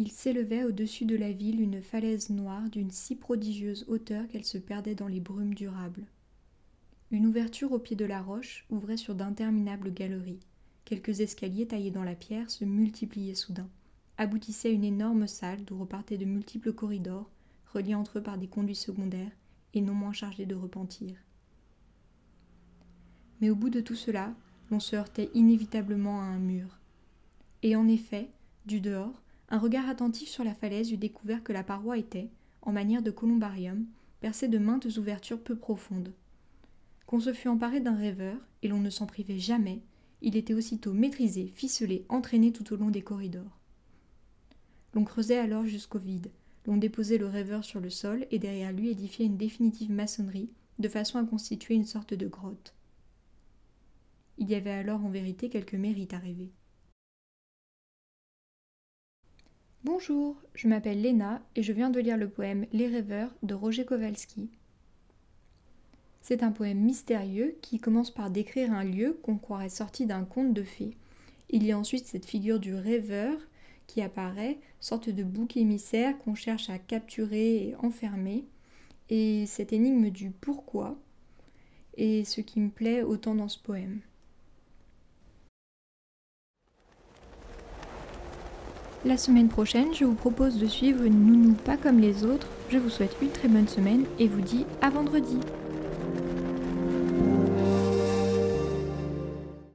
il s'élevait au-dessus de la ville une falaise noire d'une si prodigieuse hauteur qu'elle se perdait dans les brumes durables. Une ouverture au pied de la roche ouvrait sur d'interminables galeries. Quelques escaliers taillés dans la pierre se multipliaient soudain, aboutissaient à une énorme salle d'où repartaient de multiples corridors, reliés entre eux par des conduits secondaires et non moins chargés de repentir. Mais au bout de tout cela, l'on se heurtait inévitablement à un mur. Et en effet, du dehors, un regard attentif sur la falaise eut découvert que la paroi était, en manière de columbarium, percée de maintes ouvertures peu profondes. Qu'on se fût emparé d'un rêveur, et l'on ne s'en privait jamais, il était aussitôt maîtrisé, ficelé, entraîné tout au long des corridors. L'on creusait alors jusqu'au vide, l'on déposait le rêveur sur le sol et derrière lui édifiait une définitive maçonnerie, de façon à constituer une sorte de grotte. Il y avait alors en vérité quelque mérite à rêver. Bonjour, je m'appelle Léna et je viens de lire le poème Les rêveurs de Roger Kowalski. C'est un poème mystérieux qui commence par décrire un lieu qu'on croirait sorti d'un conte de fées. Il y a ensuite cette figure du rêveur qui apparaît, sorte de bouc émissaire qu'on cherche à capturer et enfermer, et cette énigme du pourquoi est ce qui me plaît autant dans ce poème. La semaine prochaine, je vous propose de suivre nounou pas comme les autres. Je vous souhaite une très bonne semaine et vous dis à vendredi.